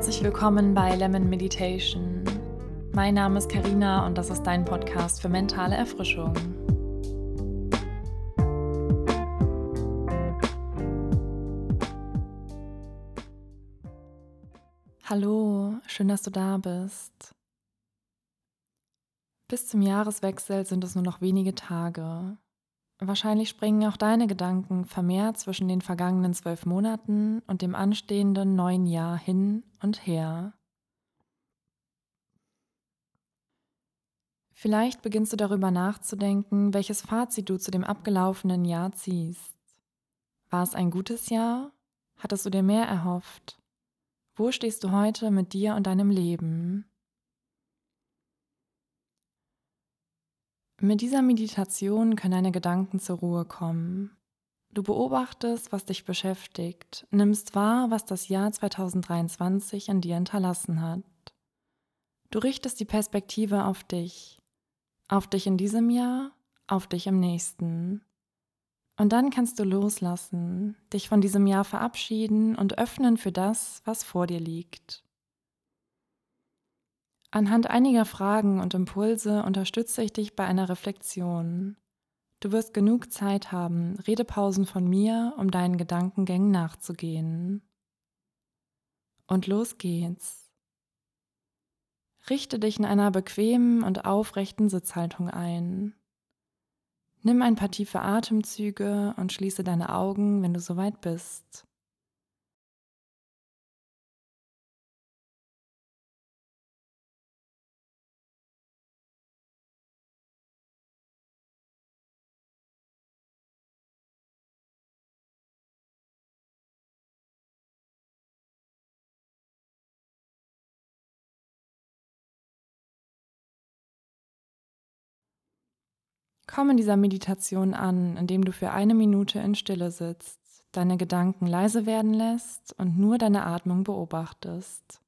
Herzlich willkommen bei Lemon Meditation. Mein Name ist Karina und das ist dein Podcast für mentale Erfrischung. Hallo, schön, dass du da bist. Bis zum Jahreswechsel sind es nur noch wenige Tage. Wahrscheinlich springen auch deine Gedanken vermehrt zwischen den vergangenen zwölf Monaten und dem anstehenden neuen Jahr hin und her. Vielleicht beginnst du darüber nachzudenken, welches Fazit du zu dem abgelaufenen Jahr ziehst. War es ein gutes Jahr? Hattest du dir mehr erhofft? Wo stehst du heute mit dir und deinem Leben? Mit dieser Meditation können deine Gedanken zur Ruhe kommen. Du beobachtest, was dich beschäftigt, nimmst wahr, was das Jahr 2023 an dir hinterlassen hat. Du richtest die Perspektive auf dich, auf dich in diesem Jahr, auf dich im nächsten. Und dann kannst du loslassen, dich von diesem Jahr verabschieden und öffnen für das, was vor dir liegt. Anhand einiger Fragen und Impulse unterstütze ich dich bei einer Reflexion. Du wirst genug Zeit haben, Redepausen von mir, um deinen Gedankengängen nachzugehen. Und los geht's. Richte dich in einer bequemen und aufrechten Sitzhaltung ein. Nimm ein paar tiefe Atemzüge und schließe deine Augen, wenn du soweit bist. Komm in dieser Meditation an, indem du für eine Minute in Stille sitzt, deine Gedanken leise werden lässt und nur deine Atmung beobachtest.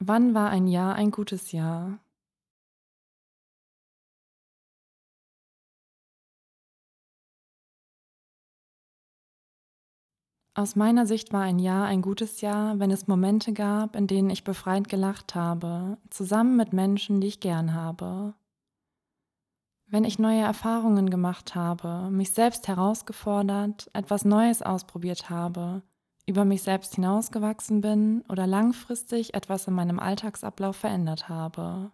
Wann war ein Jahr ein gutes Jahr? Aus meiner Sicht war ein Jahr ein gutes Jahr, wenn es Momente gab, in denen ich befreit gelacht habe, zusammen mit Menschen, die ich gern habe. Wenn ich neue Erfahrungen gemacht habe, mich selbst herausgefordert, etwas Neues ausprobiert habe, über mich selbst hinausgewachsen bin oder langfristig etwas in meinem Alltagsablauf verändert habe.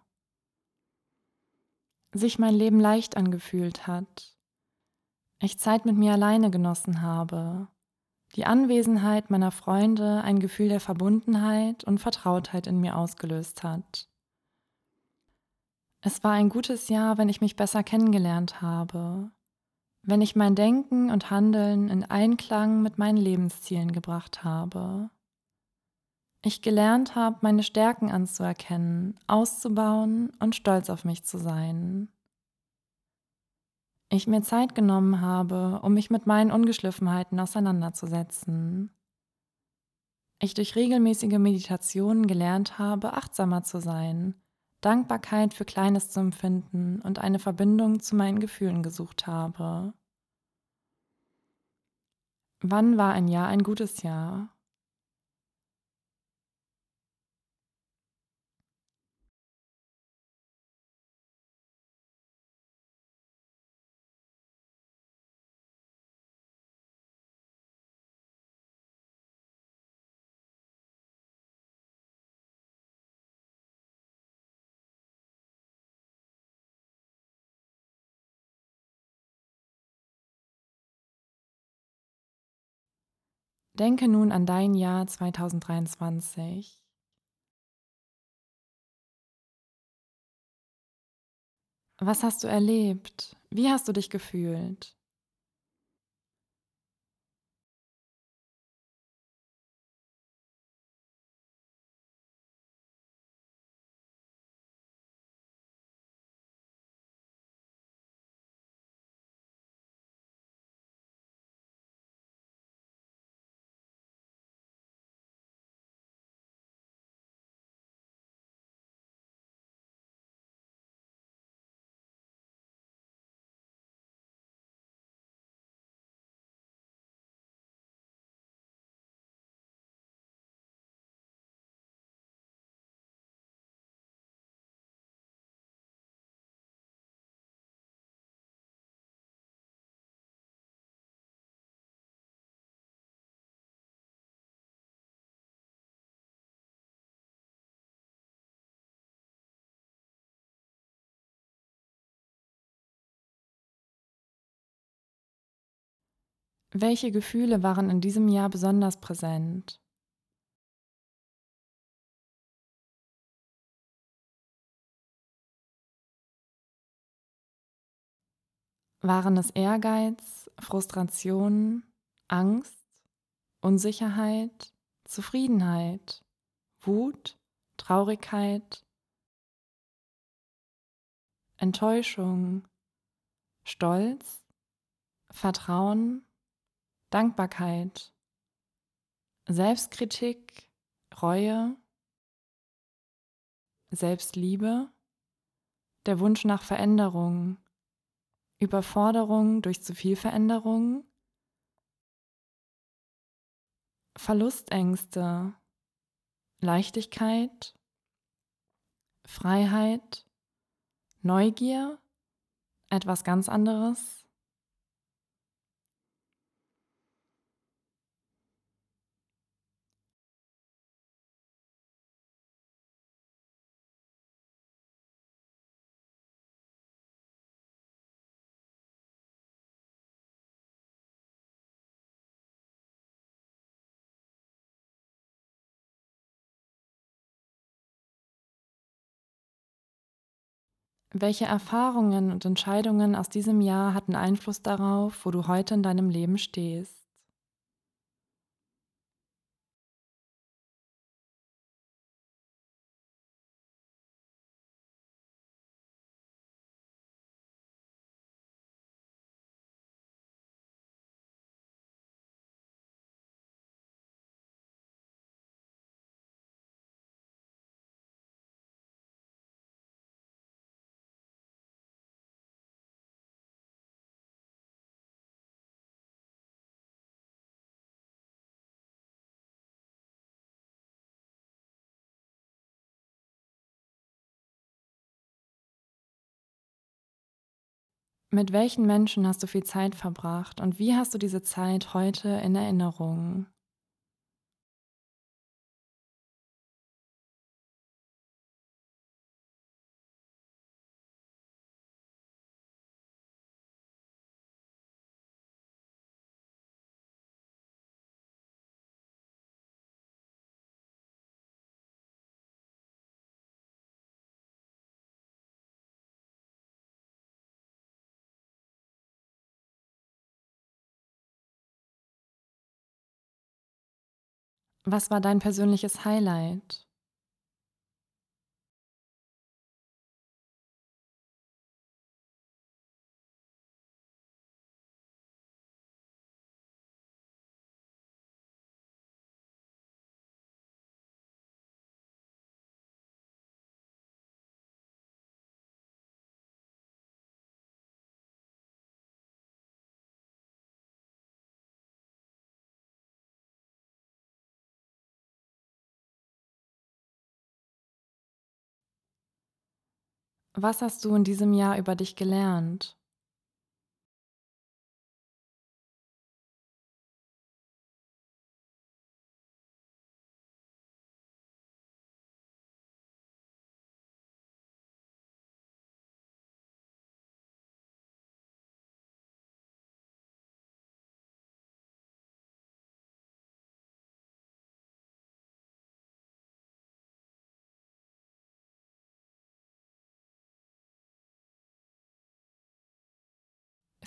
Sich mein Leben leicht angefühlt hat, ich Zeit mit mir alleine genossen habe, die Anwesenheit meiner Freunde ein Gefühl der Verbundenheit und Vertrautheit in mir ausgelöst hat. Es war ein gutes Jahr, wenn ich mich besser kennengelernt habe, wenn ich mein Denken und Handeln in Einklang mit meinen Lebenszielen gebracht habe. Ich gelernt habe, meine Stärken anzuerkennen, auszubauen und stolz auf mich zu sein. Ich mir Zeit genommen habe, um mich mit meinen Ungeschliffenheiten auseinanderzusetzen. Ich durch regelmäßige Meditationen gelernt habe, achtsamer zu sein Dankbarkeit für Kleines zu empfinden und eine Verbindung zu meinen Gefühlen gesucht habe. Wann war ein Jahr ein gutes Jahr? Denke nun an dein Jahr 2023. Was hast du erlebt? Wie hast du dich gefühlt? Welche Gefühle waren in diesem Jahr besonders präsent? Waren es Ehrgeiz, Frustration, Angst, Unsicherheit, Zufriedenheit, Wut, Traurigkeit, Enttäuschung, Stolz, Vertrauen, Dankbarkeit, Selbstkritik, Reue, Selbstliebe, der Wunsch nach Veränderung, Überforderung durch zu viel Veränderung, Verlustängste, Leichtigkeit, Freiheit, Neugier, etwas ganz anderes. Welche Erfahrungen und Entscheidungen aus diesem Jahr hatten Einfluss darauf, wo du heute in deinem Leben stehst? Mit welchen Menschen hast du viel Zeit verbracht und wie hast du diese Zeit heute in Erinnerung? Was war dein persönliches Highlight? Was hast du in diesem Jahr über dich gelernt?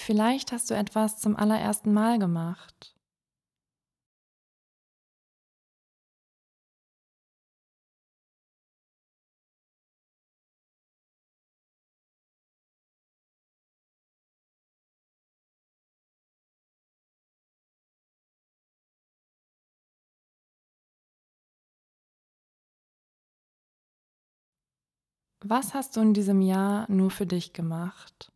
Vielleicht hast du etwas zum allerersten Mal gemacht. Was hast du in diesem Jahr nur für dich gemacht?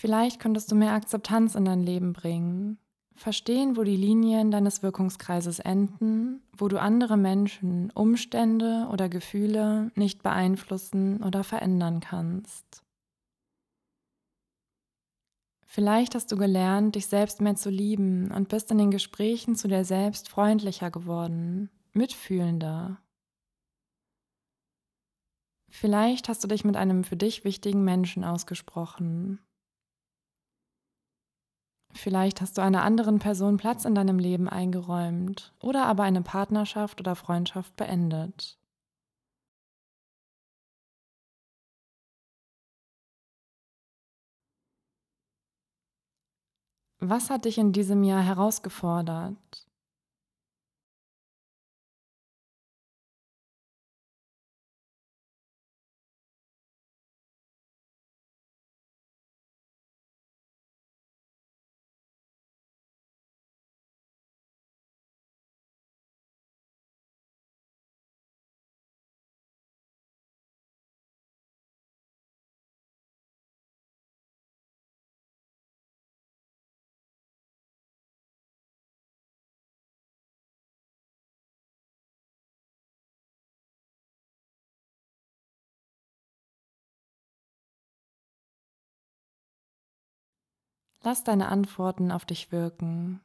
Vielleicht könntest du mehr Akzeptanz in dein Leben bringen. Verstehen, wo die Linien deines Wirkungskreises enden, wo du andere Menschen, Umstände oder Gefühle nicht beeinflussen oder verändern kannst. Vielleicht hast du gelernt, dich selbst mehr zu lieben und bist in den Gesprächen zu dir selbst freundlicher geworden, mitfühlender. Vielleicht hast du dich mit einem für dich wichtigen Menschen ausgesprochen Vielleicht hast du einer anderen Person Platz in deinem Leben eingeräumt oder aber eine Partnerschaft oder Freundschaft beendet. Was hat dich in diesem Jahr herausgefordert? Lass deine Antworten auf dich wirken.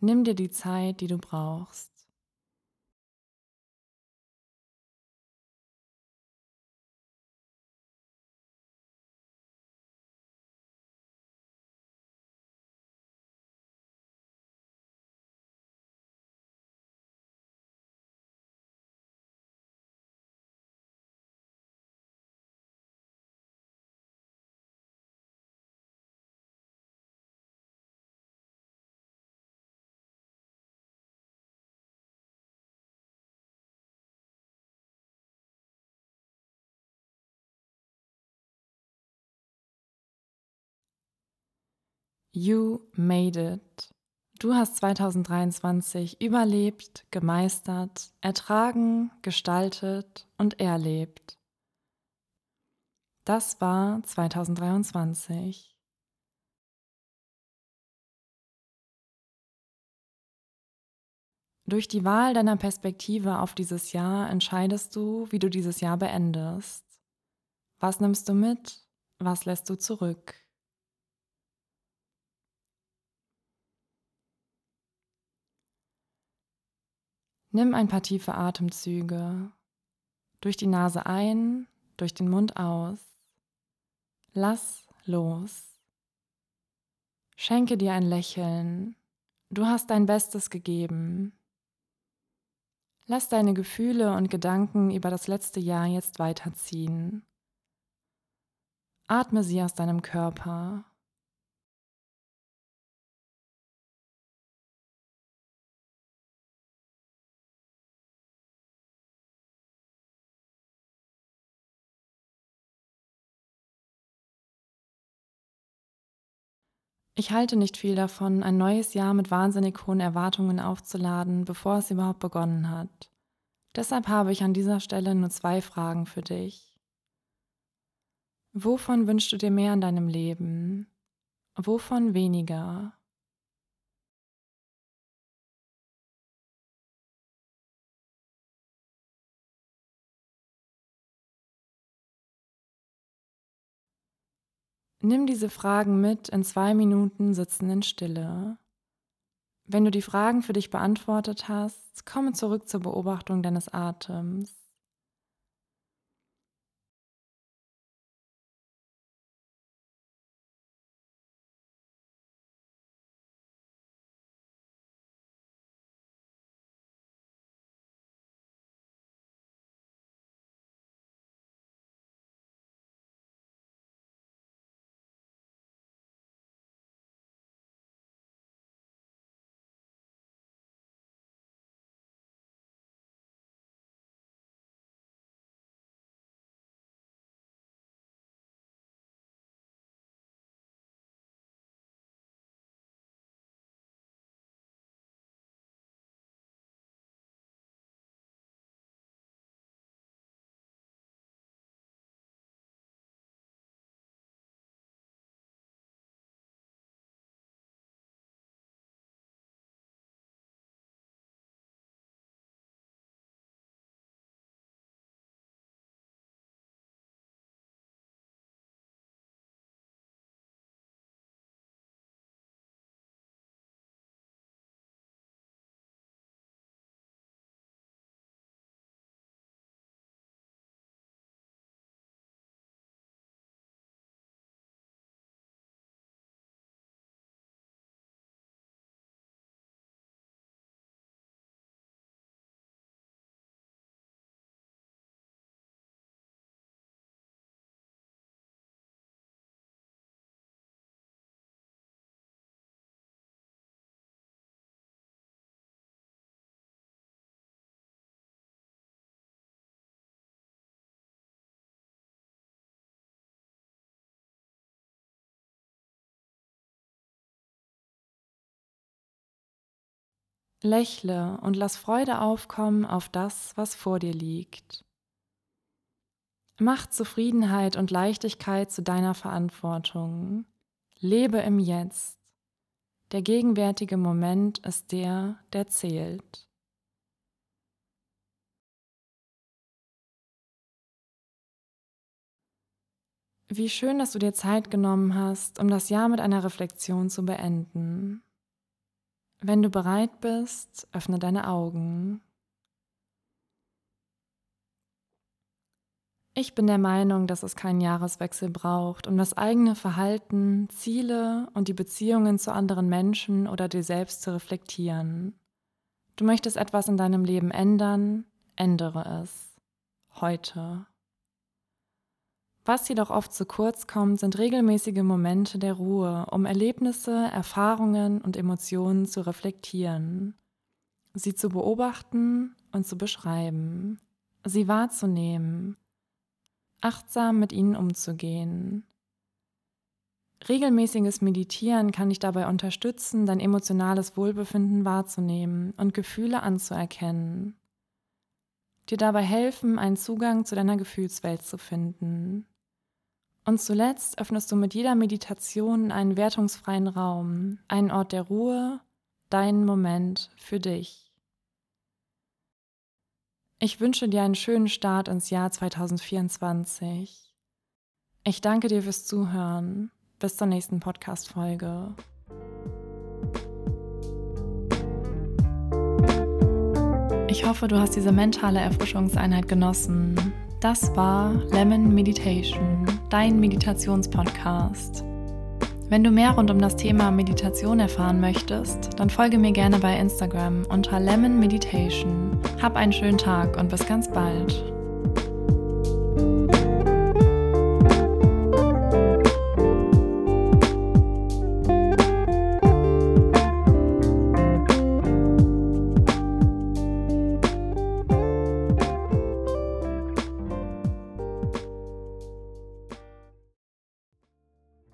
Nimm dir die Zeit, die du brauchst. You made it. Du hast 2023 überlebt, gemeistert, ertragen, gestaltet und erlebt. Das war 2023. Durch die Wahl deiner Perspektive auf dieses Jahr entscheidest du, wie du dieses Jahr beendest. Was nimmst du mit? Was lässt du zurück? Nimm ein paar tiefe Atemzüge. Durch die Nase ein, durch den Mund aus. Lass los. Schenke dir ein Lächeln. Du hast dein Bestes gegeben. Lass deine Gefühle und Gedanken über das letzte Jahr jetzt weiterziehen. Atme sie aus deinem Körper. Ich halte nicht viel davon, ein neues Jahr mit wahnsinnig hohen Erwartungen aufzuladen, bevor es überhaupt begonnen hat. Deshalb habe ich an dieser Stelle nur zwei Fragen für dich. Wovon wünschst du dir mehr in deinem Leben? Wovon weniger? Nimm diese Fragen mit in zwei Minuten Sitzen in Stille. Wenn du die Fragen für dich beantwortet hast, komme zurück zur Beobachtung deines Atems. Lächle und lass Freude aufkommen auf das, was vor dir liegt. Mach Zufriedenheit und Leichtigkeit zu deiner Verantwortung. Lebe im Jetzt. Der gegenwärtige Moment ist der, der zählt. Wie schön, dass du dir Zeit genommen hast, um das Jahr mit einer Reflexion zu beenden. Wenn du bereit bist, öffne deine Augen. Ich bin der Meinung, dass es keinen Jahreswechsel braucht, um das eigene Verhalten, Ziele und die Beziehungen zu anderen Menschen oder dir selbst zu reflektieren. Du möchtest etwas in deinem Leben ändern, ändere es. Heute. Was jedoch oft zu kurz kommt, sind regelmäßige Momente der Ruhe, um Erlebnisse, Erfahrungen und Emotionen zu reflektieren, sie zu beobachten und zu beschreiben, sie wahrzunehmen, achtsam mit ihnen umzugehen. Regelmäßiges Meditieren kann dich dabei unterstützen, dein emotionales Wohlbefinden wahrzunehmen und Gefühle anzuerkennen. Dir dabei helfen, einen Zugang zu deiner Gefühlswelt zu finden. Und zuletzt öffnest du mit jeder Meditation einen wertungsfreien Raum, einen Ort der Ruhe, deinen Moment für dich. Ich wünsche dir einen schönen Start ins Jahr 2024. Ich danke dir fürs Zuhören. Bis zur nächsten Podcast-Folge. Ich hoffe, du hast diese mentale Erfrischungseinheit genossen. Das war Lemon Meditation, dein Meditationspodcast. Wenn du mehr rund um das Thema Meditation erfahren möchtest, dann folge mir gerne bei Instagram unter Lemon Meditation. Hab einen schönen Tag und bis ganz bald.